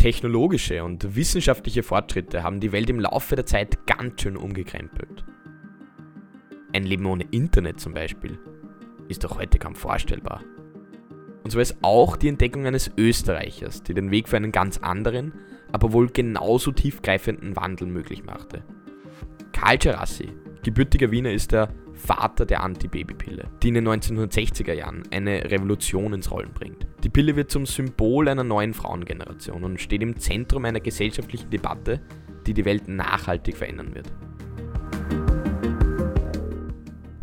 Technologische und wissenschaftliche Fortschritte haben die Welt im Laufe der Zeit ganz schön umgekrempelt. Ein Leben ohne Internet zum Beispiel ist doch heute kaum vorstellbar. Und so ist auch die Entdeckung eines Österreichers, die den Weg für einen ganz anderen, aber wohl genauso tiefgreifenden Wandel möglich machte. Karl Gerassi, gebürtiger Wiener, ist der Vater der Antibabypille, die in den 1960er Jahren eine Revolution ins Rollen bringt. Die Pille wird zum Symbol einer neuen Frauengeneration und steht im Zentrum einer gesellschaftlichen Debatte, die die Welt nachhaltig verändern wird.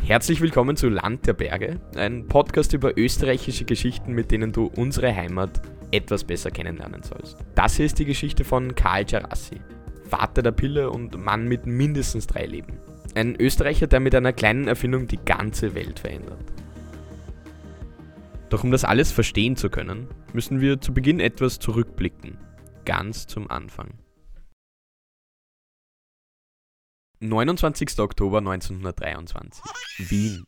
Herzlich willkommen zu Land der Berge, ein Podcast über österreichische Geschichten, mit denen du unsere Heimat etwas besser kennenlernen sollst. Das hier ist die Geschichte von Karl Gerassi, Vater der Pille und Mann mit mindestens drei Leben. Ein Österreicher, der mit einer kleinen Erfindung die ganze Welt verändert. Doch um das alles verstehen zu können, müssen wir zu Beginn etwas zurückblicken, ganz zum Anfang. 29. Oktober 1923. Wien.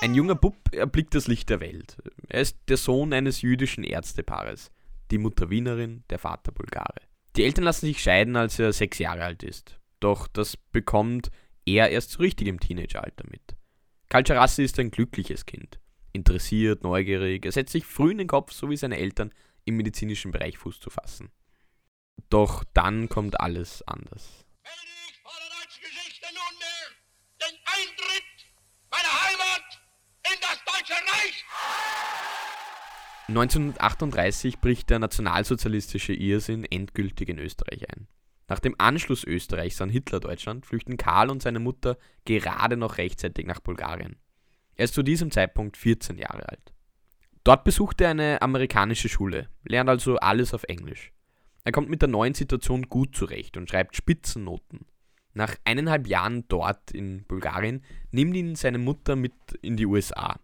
Ein junger Bub erblickt das Licht der Welt. Er ist der Sohn eines jüdischen Ärztepaares. Die Mutter Wienerin, der Vater Bulgare. Die Eltern lassen sich scheiden, als er sechs Jahre alt ist. Doch das bekommt er erst so richtig im Teenageralter mit. Calciarassi ist ein glückliches Kind. Interessiert, neugierig, er setzt sich früh in den Kopf, so wie seine Eltern, im medizinischen Bereich Fuß zu fassen. Doch dann kommt alles anders. 1938 bricht der nationalsozialistische Irrsinn endgültig in Österreich ein. Nach dem Anschluss Österreichs an Hitler-Deutschland flüchten Karl und seine Mutter gerade noch rechtzeitig nach Bulgarien. Er ist zu diesem Zeitpunkt 14 Jahre alt. Dort besucht er eine amerikanische Schule, lernt also alles auf Englisch. Er kommt mit der neuen Situation gut zurecht und schreibt Spitzennoten. Nach eineinhalb Jahren dort in Bulgarien nimmt ihn seine Mutter mit in die USA.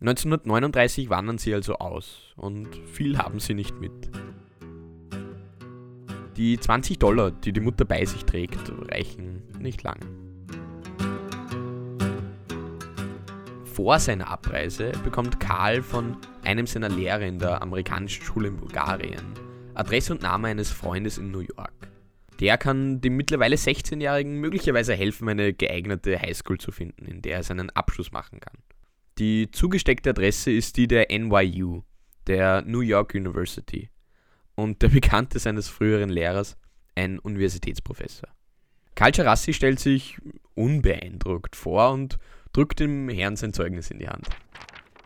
1939 wandern sie also aus und viel haben sie nicht mit. Die 20 Dollar, die die Mutter bei sich trägt, reichen nicht lang. Vor seiner Abreise bekommt Karl von einem seiner Lehrer in der amerikanischen Schule in Bulgarien Adresse und Name eines Freundes in New York. Der kann dem mittlerweile 16-Jährigen möglicherweise helfen, eine geeignete Highschool zu finden, in der er seinen Abschluss machen kann. Die zugesteckte Adresse ist die der NYU, der New York University. Und der Bekannte seines früheren Lehrers, ein Universitätsprofessor. Karl Charassi stellt sich unbeeindruckt vor und drückt dem Herrn sein Zeugnis in die Hand.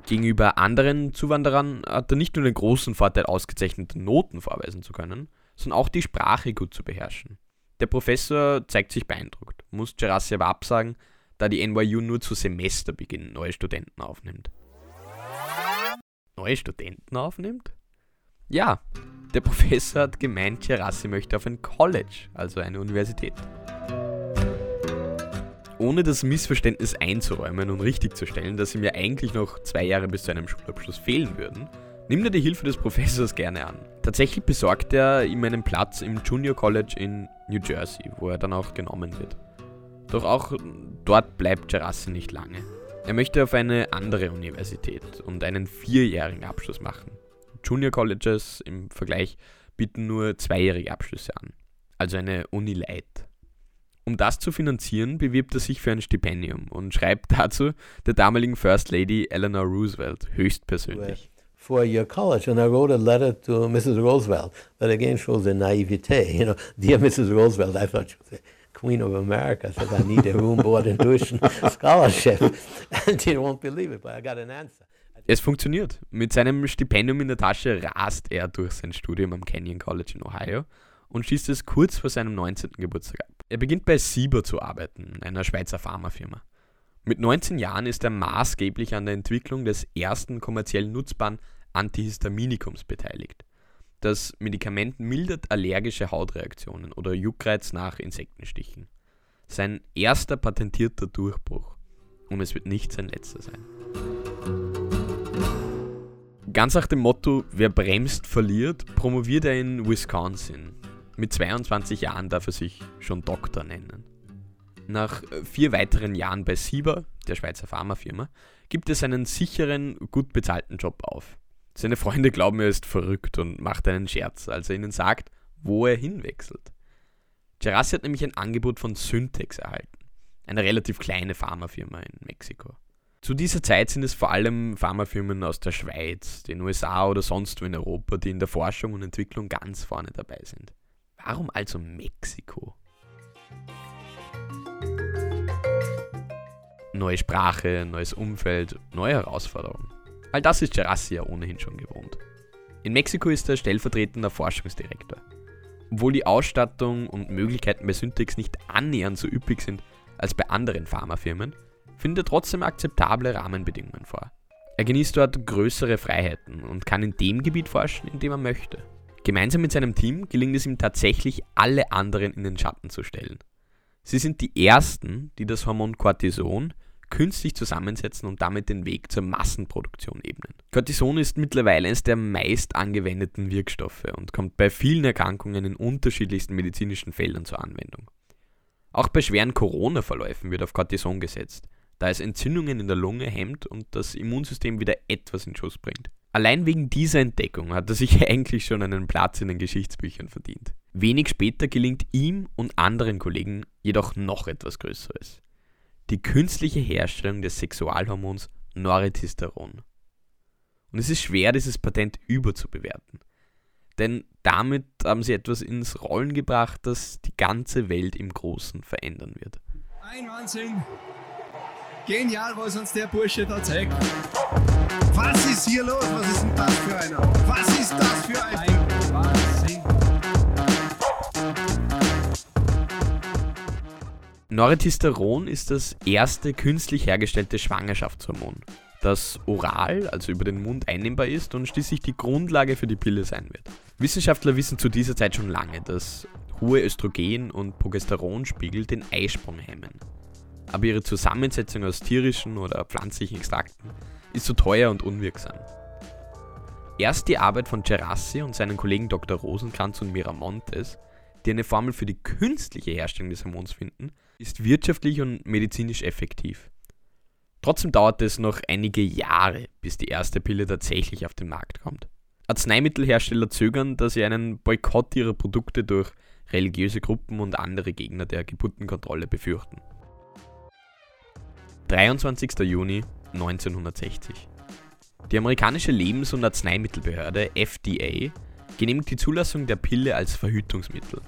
Gegenüber anderen Zuwanderern hat er nicht nur den großen Vorteil, ausgezeichnete Noten vorweisen zu können, sondern auch die Sprache gut zu beherrschen. Der Professor zeigt sich beeindruckt, muss Gerassi aber absagen, da die NYU nur zu Semesterbeginn neue Studenten aufnimmt. Neue Studenten aufnimmt? Ja, der Professor hat gemeint, Gerassi möchte auf ein College, also eine Universität. Ohne das Missverständnis einzuräumen und richtigzustellen, dass ihm ja eigentlich noch zwei Jahre bis zu einem Schulabschluss fehlen würden, nimmt er die Hilfe des Professors gerne an. Tatsächlich besorgt er ihm einen Platz im Junior College in New Jersey, wo er dann auch genommen wird. Doch auch dort bleibt Gerassi nicht lange. Er möchte auf eine andere Universität und einen vierjährigen Abschluss machen. Junior Colleges im Vergleich bieten nur zweijährige Abschlüsse an, also eine Uni Light. Um das zu finanzieren, bewirbt er sich für ein Stipendium und schreibt dazu der damaligen First Lady Eleanor Roosevelt höchstpersönlich. Four-year college, and I wrote a letter to Mrs. Roosevelt that again shows the naivete. You know, dear Mrs. Roosevelt, I thought she would say, Queen of America says I need a room, board and tuition scholarship. And you won't believe it, but I got an answer. Es funktioniert. Mit seinem Stipendium in der Tasche rast er durch sein Studium am Kenyon College in Ohio und schießt es kurz vor seinem 19. Geburtstag ab. Er beginnt bei Sieber zu arbeiten, einer Schweizer Pharmafirma. Mit 19 Jahren ist er maßgeblich an der Entwicklung des ersten kommerziell nutzbaren Antihistaminikums beteiligt. Das Medikament mildert allergische Hautreaktionen oder Juckreiz nach Insektenstichen. Sein erster patentierter Durchbruch. Und es wird nicht sein letzter sein. Ganz nach dem Motto, wer bremst, verliert, promoviert er in Wisconsin. Mit 22 Jahren darf er sich schon Doktor nennen. Nach vier weiteren Jahren bei Sieber, der Schweizer Pharmafirma, gibt es einen sicheren, gut bezahlten Job auf. Seine Freunde glauben, er ist verrückt und macht einen Scherz, als er ihnen sagt, wo er hinwechselt. Gerassi hat nämlich ein Angebot von Syntex erhalten, eine relativ kleine Pharmafirma in Mexiko. Zu dieser Zeit sind es vor allem Pharmafirmen aus der Schweiz, den USA oder sonst wo in Europa, die in der Forschung und Entwicklung ganz vorne dabei sind. Warum also Mexiko? Neue Sprache, neues Umfeld, neue Herausforderungen. All das ist Gerassi ja ohnehin schon gewohnt. In Mexiko ist er stellvertretender Forschungsdirektor. Obwohl die Ausstattung und Möglichkeiten bei Syntex nicht annähernd so üppig sind als bei anderen Pharmafirmen, findet trotzdem akzeptable Rahmenbedingungen vor. Er genießt dort größere Freiheiten und kann in dem Gebiet forschen, in dem er möchte. Gemeinsam mit seinem Team gelingt es ihm tatsächlich, alle anderen in den Schatten zu stellen. Sie sind die Ersten, die das Hormon Cortison künstlich zusammensetzen und damit den Weg zur Massenproduktion ebnen. Cortison ist mittlerweile eines der meist angewendeten Wirkstoffe und kommt bei vielen Erkrankungen in unterschiedlichsten medizinischen Feldern zur Anwendung. Auch bei schweren Corona-Verläufen wird auf Cortison gesetzt, da es Entzündungen in der Lunge hemmt und das Immunsystem wieder etwas in Schuss bringt. Allein wegen dieser Entdeckung hat er sich eigentlich schon einen Platz in den Geschichtsbüchern verdient. Wenig später gelingt ihm und anderen Kollegen jedoch noch etwas Größeres. Die künstliche Herstellung des Sexualhormons Noretisteron. Und es ist schwer, dieses Patent überzubewerten. Denn damit haben sie etwas ins Rollen gebracht, das die ganze Welt im Großen verändern wird. Ein Wahnsinn! Genial, was uns der Bursche da zeigt. Was ist hier los? Was ist denn das für einer? Was ist das für ein... ein Wahnsinn! Noretisteron ist das erste künstlich hergestellte Schwangerschaftshormon, das oral, also über den Mund einnehmbar ist und schließlich die Grundlage für die Pille sein wird. Wissenschaftler wissen zu dieser Zeit schon lange, dass hohe Östrogen- und Progesteronspiegel den Eisprung hemmen aber ihre Zusammensetzung aus tierischen oder pflanzlichen Extrakten ist zu teuer und unwirksam. Erst die Arbeit von Gerassi und seinen Kollegen Dr. Rosenkranz und Miramontes, die eine Formel für die künstliche Herstellung des Hormons finden, ist wirtschaftlich und medizinisch effektiv. Trotzdem dauert es noch einige Jahre, bis die erste Pille tatsächlich auf den Markt kommt. Arzneimittelhersteller zögern, da sie einen Boykott ihrer Produkte durch religiöse Gruppen und andere Gegner der Geburtenkontrolle befürchten. 23. Juni 1960. Die amerikanische Lebens- und Arzneimittelbehörde FDA genehmigt die Zulassung der Pille als Verhütungsmittel.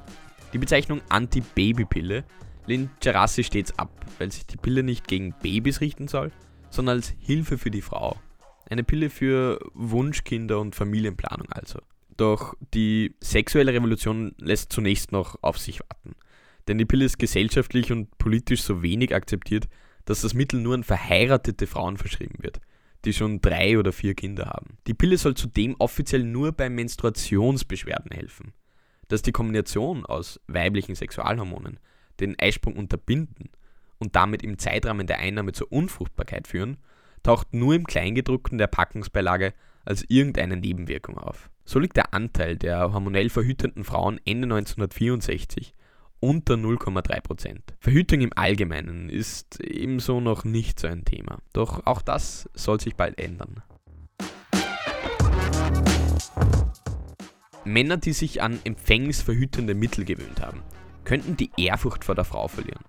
Die Bezeichnung Anti-Baby-Pille lehnt Gerassi stets ab, weil sich die Pille nicht gegen Babys richten soll, sondern als Hilfe für die Frau. Eine Pille für Wunschkinder und Familienplanung also. Doch die sexuelle Revolution lässt zunächst noch auf sich warten. Denn die Pille ist gesellschaftlich und politisch so wenig akzeptiert, dass das Mittel nur an verheiratete Frauen verschrieben wird, die schon drei oder vier Kinder haben. Die Pille soll zudem offiziell nur bei Menstruationsbeschwerden helfen. Dass die Kombination aus weiblichen Sexualhormonen den Eisprung unterbinden und damit im Zeitrahmen der Einnahme zur Unfruchtbarkeit führen, taucht nur im Kleingedruckten der Packungsbeilage als irgendeine Nebenwirkung auf. So liegt der Anteil der hormonell verhütenden Frauen Ende 1964 unter 0,3%. Verhütung im Allgemeinen ist ebenso noch nicht so ein Thema. Doch auch das soll sich bald ändern. Männer, die sich an empfängnisverhütende Mittel gewöhnt haben, könnten die Ehrfurcht vor der Frau verlieren.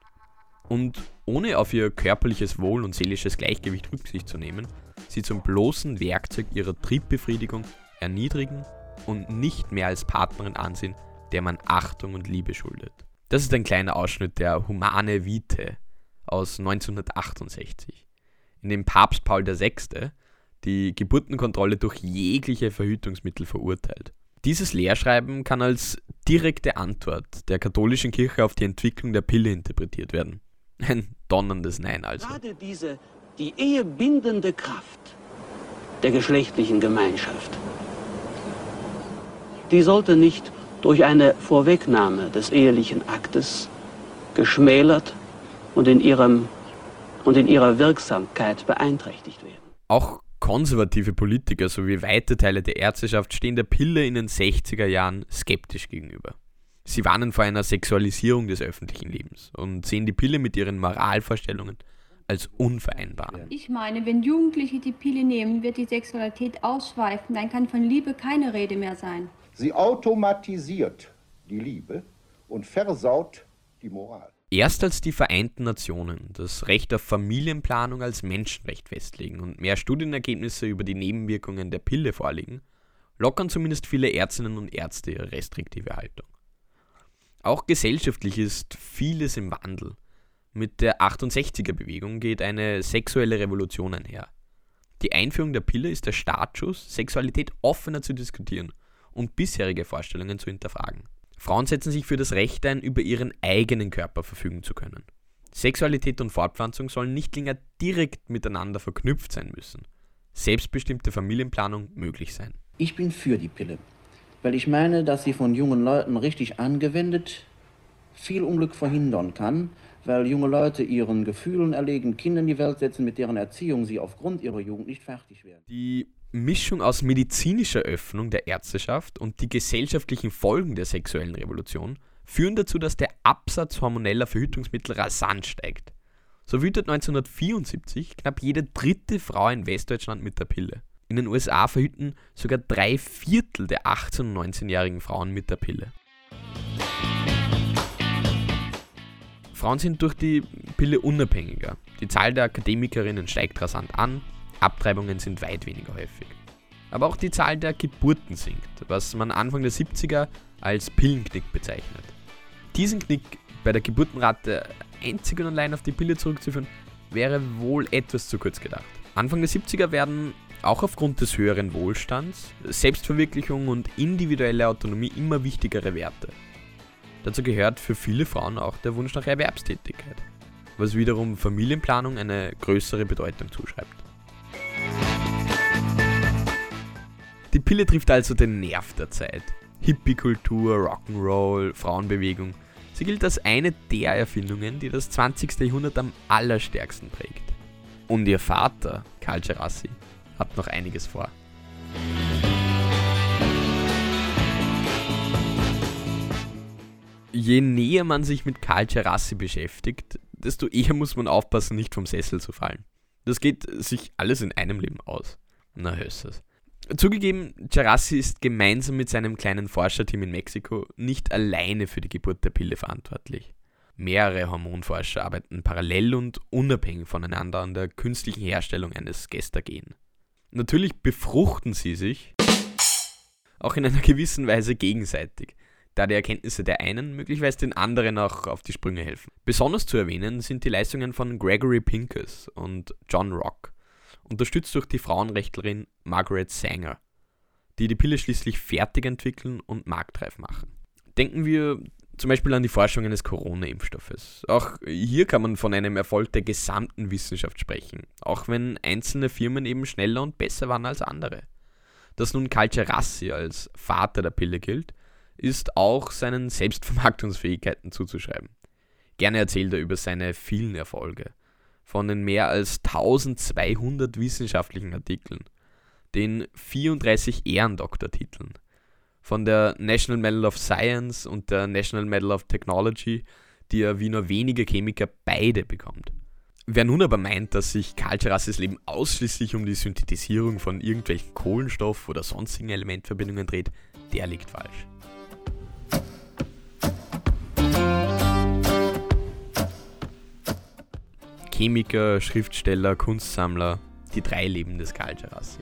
Und ohne auf ihr körperliches Wohl und seelisches Gleichgewicht Rücksicht zu nehmen, sie zum bloßen Werkzeug ihrer Triebbefriedigung erniedrigen und nicht mehr als Partnerin ansehen, der man Achtung und Liebe schuldet. Das ist ein kleiner Ausschnitt der Humane Vitae aus 1968, in dem Papst Paul VI. die Geburtenkontrolle durch jegliche Verhütungsmittel verurteilt. Dieses Lehrschreiben kann als direkte Antwort der katholischen Kirche auf die Entwicklung der Pille interpretiert werden. Ein donnerndes Nein also. Gerade diese, die ehebindende Kraft der geschlechtlichen Gemeinschaft, die sollte nicht durch eine Vorwegnahme des ehelichen Aktes geschmälert und in, ihrem, und in ihrer Wirksamkeit beeinträchtigt werden. Auch konservative Politiker sowie weite Teile der Ärzteschaft stehen der Pille in den 60er Jahren skeptisch gegenüber. Sie warnen vor einer Sexualisierung des öffentlichen Lebens und sehen die Pille mit ihren Moralvorstellungen als unvereinbar. Ich meine, wenn Jugendliche die Pille nehmen, wird die Sexualität ausschweifen. Dann kann von Liebe keine Rede mehr sein. Sie automatisiert die Liebe und versaut die Moral. Erst als die Vereinten Nationen das Recht auf Familienplanung als Menschenrecht festlegen und mehr Studienergebnisse über die Nebenwirkungen der Pille vorliegen, lockern zumindest viele Ärztinnen und Ärzte ihre restriktive Haltung. Auch gesellschaftlich ist vieles im Wandel. Mit der 68er-Bewegung geht eine sexuelle Revolution einher. Die Einführung der Pille ist der Startschuss, Sexualität offener zu diskutieren und bisherige Vorstellungen zu hinterfragen. Frauen setzen sich für das Recht ein, über ihren eigenen Körper verfügen zu können. Sexualität und Fortpflanzung sollen nicht länger direkt miteinander verknüpft sein müssen. Selbstbestimmte Familienplanung möglich sein. Ich bin für die Pille, weil ich meine, dass sie von jungen Leuten richtig angewendet viel Unglück verhindern kann, weil junge Leute ihren Gefühlen erlegen, Kinder in die Welt setzen, mit deren Erziehung sie aufgrund ihrer Jugend nicht fertig werden. Die Mischung aus medizinischer Öffnung der Ärzteschaft und die gesellschaftlichen Folgen der sexuellen Revolution führen dazu, dass der Absatz hormoneller Verhütungsmittel rasant steigt. So wütet 1974 knapp jede dritte Frau in Westdeutschland mit der Pille. In den USA verhüten sogar drei Viertel der 18- und 19-jährigen Frauen mit der Pille. Frauen sind durch die Pille unabhängiger. Die Zahl der Akademikerinnen steigt rasant an, Abtreibungen sind weit weniger häufig. Aber auch die Zahl der Geburten sinkt, was man Anfang der 70er als Pillenknick bezeichnet. Diesen Knick bei der Geburtenrate einzig und allein auf die Pille zurückzuführen, wäre wohl etwas zu kurz gedacht. Anfang der 70er werden auch aufgrund des höheren Wohlstands Selbstverwirklichung und individuelle Autonomie immer wichtigere Werte. Dazu gehört für viele Frauen auch der Wunsch nach Erwerbstätigkeit, was wiederum Familienplanung eine größere Bedeutung zuschreibt. Die Pille trifft also den Nerv der Zeit. Hippie-Kultur, Rock'n'Roll, Frauenbewegung. Sie gilt als eine der Erfindungen, die das 20. Jahrhundert am allerstärksten prägt. Und ihr Vater, Karl Gerassi, hat noch einiges vor. Je näher man sich mit Karl Gerassi beschäftigt, desto eher muss man aufpassen, nicht vom Sessel zu fallen. Das geht sich alles in einem Leben aus. Na, hörst es. Zugegeben, Gerassi ist gemeinsam mit seinem kleinen Forscherteam in Mexiko nicht alleine für die Geburt der Pille verantwortlich. Mehrere Hormonforscher arbeiten parallel und unabhängig voneinander an der künstlichen Herstellung eines Gestagen. Natürlich befruchten sie sich, auch in einer gewissen Weise gegenseitig, da die Erkenntnisse der einen möglicherweise den anderen auch auf die Sprünge helfen. Besonders zu erwähnen sind die Leistungen von Gregory Pincus und John Rock, unterstützt durch die Frauenrechtlerin Margaret Sanger, die die Pille schließlich fertig entwickeln und marktreif machen. Denken wir zum Beispiel an die Forschung eines Corona-Impfstoffes. Auch hier kann man von einem Erfolg der gesamten Wissenschaft sprechen, auch wenn einzelne Firmen eben schneller und besser waren als andere. Dass nun Calcerassi als Vater der Pille gilt, ist auch seinen Selbstvermarktungsfähigkeiten zuzuschreiben. Gerne erzählt er über seine vielen Erfolge, von den mehr als 1200 wissenschaftlichen Artikeln, den 34 Ehrendoktortiteln, von der National Medal of Science und der National Medal of Technology, die er wie nur wenige Chemiker beide bekommt. Wer nun aber meint, dass sich Karl Gerassis Leben ausschließlich um die Synthetisierung von irgendwelchen Kohlenstoff- oder sonstigen Elementverbindungen dreht, der liegt falsch. Chemiker, Schriftsteller, Kunstsammler, die drei Leben des Karl Gerassi.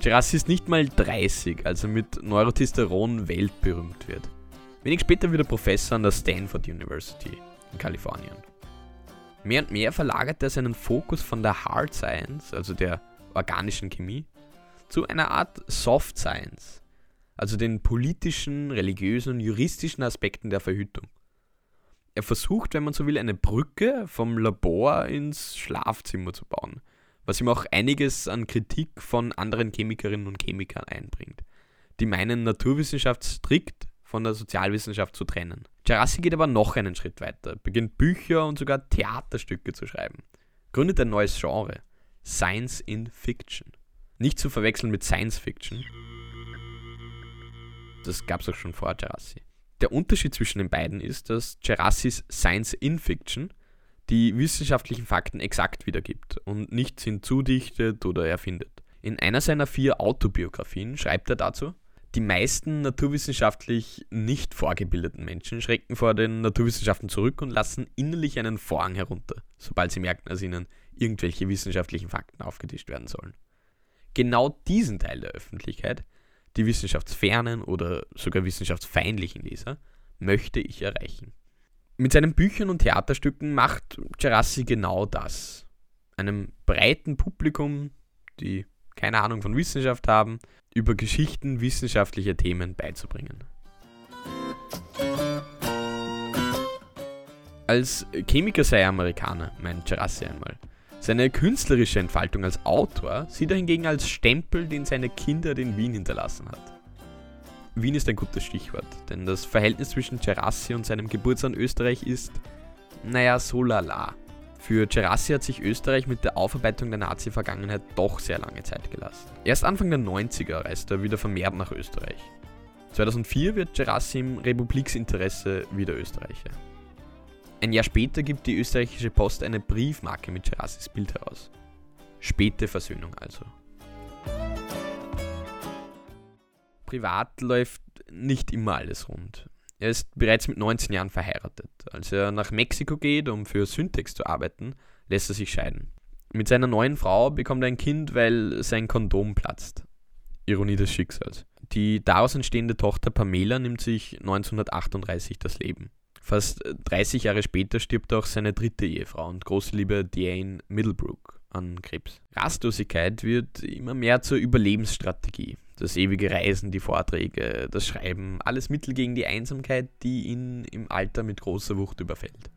Gerassi ist nicht mal 30, als er mit Neurotestosteron weltberühmt wird. Wenig später wird er Professor an der Stanford University in Kalifornien. Mehr und mehr verlagert er seinen Fokus von der Hard Science, also der organischen Chemie, zu einer Art Soft Science, also den politischen, religiösen und juristischen Aspekten der Verhütung. Er versucht, wenn man so will, eine Brücke vom Labor ins Schlafzimmer zu bauen, was ihm auch einiges an Kritik von anderen Chemikerinnen und Chemikern einbringt, die meinen, Naturwissenschaft strikt von der Sozialwissenschaft zu trennen. Gerassi geht aber noch einen Schritt weiter, beginnt Bücher und sogar Theaterstücke zu schreiben, gründet ein neues Genre, Science in Fiction. Nicht zu verwechseln mit Science Fiction. Das gab es auch schon vor Gerassi. Der Unterschied zwischen den beiden ist, dass Gerassis Science in Fiction die wissenschaftlichen Fakten exakt wiedergibt und nichts hinzudichtet oder erfindet. In einer seiner vier Autobiografien schreibt er dazu, die meisten naturwissenschaftlich nicht vorgebildeten Menschen schrecken vor den Naturwissenschaften zurück und lassen innerlich einen Vorhang herunter, sobald sie merken, dass ihnen irgendwelche wissenschaftlichen Fakten aufgetischt werden sollen. Genau diesen Teil der Öffentlichkeit, die wissenschaftsfernen oder sogar wissenschaftsfeindlichen Leser, möchte ich erreichen. Mit seinen Büchern und Theaterstücken macht Gerassi genau das. Einem breiten Publikum, die keine Ahnung von Wissenschaft haben, über Geschichten wissenschaftlicher Themen beizubringen. Als Chemiker sei er Amerikaner, meint Gerassi einmal. Seine künstlerische Entfaltung als Autor sieht er hingegen als Stempel, den seine Kindheit in Wien hinterlassen hat. Wien ist ein gutes Stichwort, denn das Verhältnis zwischen Gerassi und seinem Geburtsland Österreich ist, naja, so lala. Für Gerassi hat sich Österreich mit der Aufarbeitung der Nazi-Vergangenheit doch sehr lange Zeit gelassen. Erst Anfang der 90er reist er wieder vermehrt nach Österreich. 2004 wird Gerassi im Republiksinteresse wieder Österreicher. Ein Jahr später gibt die österreichische Post eine Briefmarke mit Gerassis Bild heraus. Späte Versöhnung also. Privat läuft nicht immer alles rund. Er ist bereits mit 19 Jahren verheiratet. Als er nach Mexiko geht, um für Syntex zu arbeiten, lässt er sich scheiden. Mit seiner neuen Frau bekommt er ein Kind, weil sein Kondom platzt. Ironie des Schicksals. Die daraus entstehende Tochter Pamela nimmt sich 1938 das Leben. Fast 30 Jahre später stirbt auch seine dritte Ehefrau und große Liebe Diane Middlebrook an Krebs. Rastlosigkeit wird immer mehr zur Überlebensstrategie. Das ewige Reisen, die Vorträge, das Schreiben, alles Mittel gegen die Einsamkeit, die ihn im Alter mit großer Wucht überfällt.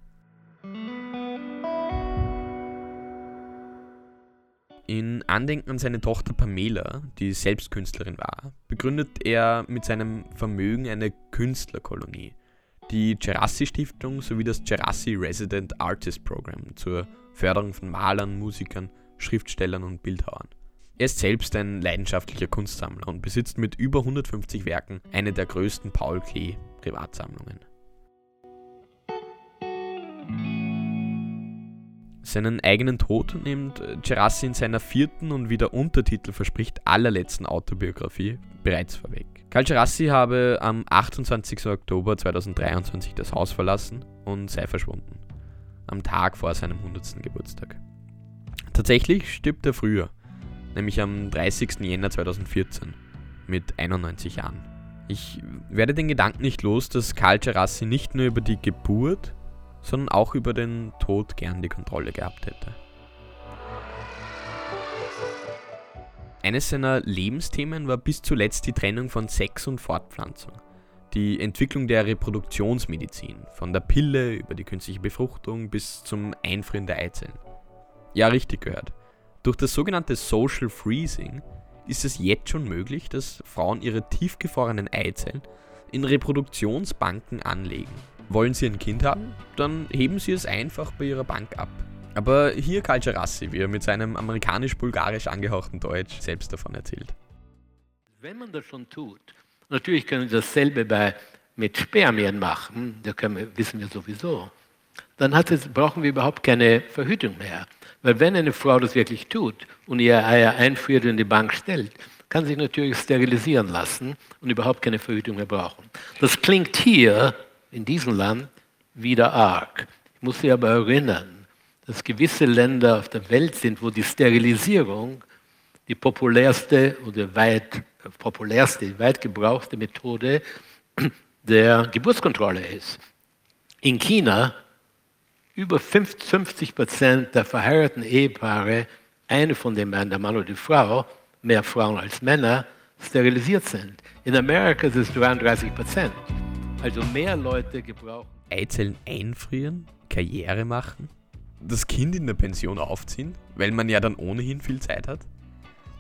In Andenken an seine Tochter Pamela, die selbst Künstlerin war, begründet er mit seinem Vermögen eine Künstlerkolonie, die Gerassi Stiftung sowie das Gerassi Resident Artist Program zur Förderung von Malern, Musikern, Schriftstellern und Bildhauern. Er ist selbst ein leidenschaftlicher Kunstsammler und besitzt mit über 150 Werken eine der größten Paul Klee Privatsammlungen. Seinen eigenen Tod nimmt Gerassi in seiner vierten und wie der Untertitel verspricht allerletzten Autobiografie bereits vorweg. Karl Gerassi habe am 28. Oktober 2023 das Haus verlassen und sei verschwunden. Am Tag vor seinem 100. Geburtstag. Tatsächlich stirbt er früher, nämlich am 30. Jänner 2014 mit 91 Jahren. Ich werde den Gedanken nicht los, dass Karl Gerassi nicht nur über die Geburt, sondern auch über den Tod gern die Kontrolle gehabt hätte. Eines seiner Lebensthemen war bis zuletzt die Trennung von Sex und Fortpflanzung, die Entwicklung der Reproduktionsmedizin, von der Pille über die künstliche Befruchtung bis zum Einfrieren der Eizellen. Ja, richtig gehört. Durch das sogenannte Social Freezing ist es jetzt schon möglich, dass Frauen ihre tiefgefrorenen Eizellen in Reproduktionsbanken anlegen. Wollen sie ein Kind haben? Dann heben sie es einfach bei ihrer Bank ab. Aber hier Karl Gerassi, wie er mit seinem amerikanisch-bulgarisch angehauchten Deutsch selbst davon erzählt. Wenn man das schon tut, natürlich können wir dasselbe bei, mit Spermien machen, das wir, wissen wir sowieso, dann es, brauchen wir überhaupt keine Verhütung mehr. Weil wenn eine Frau das wirklich tut und ihre Eier einführt und in die Bank stellt, kann sich natürlich sterilisieren lassen und überhaupt keine Verhütung mehr brauchen. Das klingt hier in diesem Land wieder arg. Ich muss Sie aber erinnern, dass gewisse Länder auf der Welt sind, wo die Sterilisierung die populärste oder weit populärste, weit gebrauchte Methode der Geburtskontrolle ist. In China über 50 Prozent der verheirateten Ehepaare, eine von den Männern, der Mann oder die Frau, mehr Frauen als Männer, sterilisiert sind. In Amerika ist es 33 Prozent. Also mehr Leute gebrauchen. Eizellen einfrieren, Karriere machen, das Kind in der Pension aufziehen, weil man ja dann ohnehin viel Zeit hat.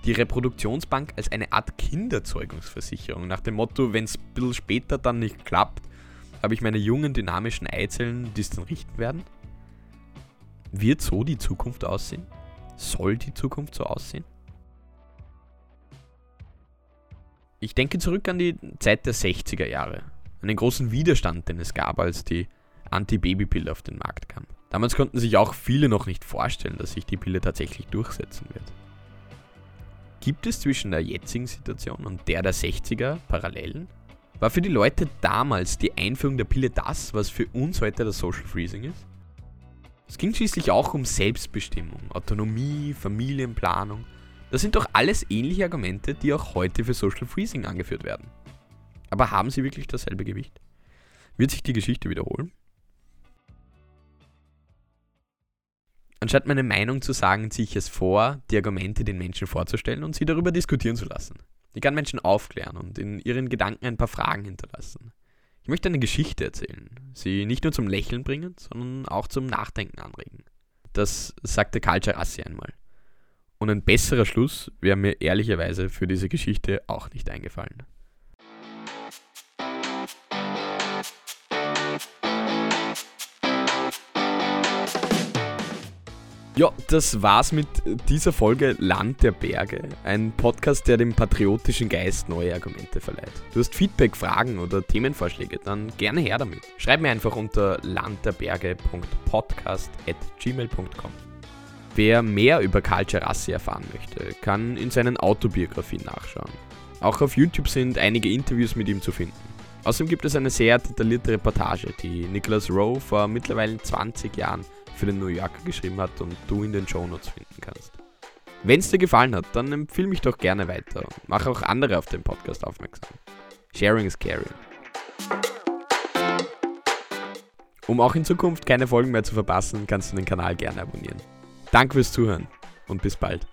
Die Reproduktionsbank als eine Art Kinderzeugungsversicherung, nach dem Motto, wenn es ein bisschen später dann nicht klappt, habe ich meine jungen dynamischen Eizellen, die es dann richten werden. Wird so die Zukunft aussehen? Soll die Zukunft so aussehen? Ich denke zurück an die Zeit der 60er Jahre, an den großen Widerstand, den es gab, als die Anti-Baby-Pille auf den Markt kam. Damals konnten sich auch viele noch nicht vorstellen, dass sich die Pille tatsächlich durchsetzen wird. Gibt es zwischen der jetzigen Situation und der der 60er Parallelen? War für die Leute damals die Einführung der Pille das, was für uns heute das Social Freezing ist? Es ging schließlich auch um Selbstbestimmung, Autonomie, Familienplanung. Das sind doch alles ähnliche Argumente, die auch heute für Social Freezing angeführt werden. Aber haben sie wirklich dasselbe Gewicht? Wird sich die Geschichte wiederholen? Anstatt meine Meinung zu sagen, ziehe ich es vor, die Argumente den Menschen vorzustellen und sie darüber diskutieren zu lassen. Ich kann Menschen aufklären und in ihren Gedanken ein paar Fragen hinterlassen. Ich möchte eine Geschichte erzählen, sie nicht nur zum Lächeln bringen, sondern auch zum Nachdenken anregen. Das sagte Karl Charassi einmal. Und ein besserer Schluss wäre mir ehrlicherweise für diese Geschichte auch nicht eingefallen. Ja, das war's mit dieser Folge Land der Berge. Ein Podcast, der dem patriotischen Geist neue Argumente verleiht. Du hast Feedback, Fragen oder Themenvorschläge, dann gerne her damit. Schreib mir einfach unter landderberge.podcast.gmail.com. Wer mehr über Karl Gerassi erfahren möchte, kann in seinen Autobiografien nachschauen. Auch auf YouTube sind einige Interviews mit ihm zu finden. Außerdem gibt es eine sehr detaillierte Reportage, die Nicholas Rowe vor mittlerweile 20 Jahren für den New Yorker geschrieben hat und du in den Show Notes finden kannst. Wenn es dir gefallen hat, dann empfehle mich doch gerne weiter und mach auch andere auf den Podcast aufmerksam. Sharing is caring. Um auch in Zukunft keine Folgen mehr zu verpassen, kannst du den Kanal gerne abonnieren. Danke fürs Zuhören und bis bald.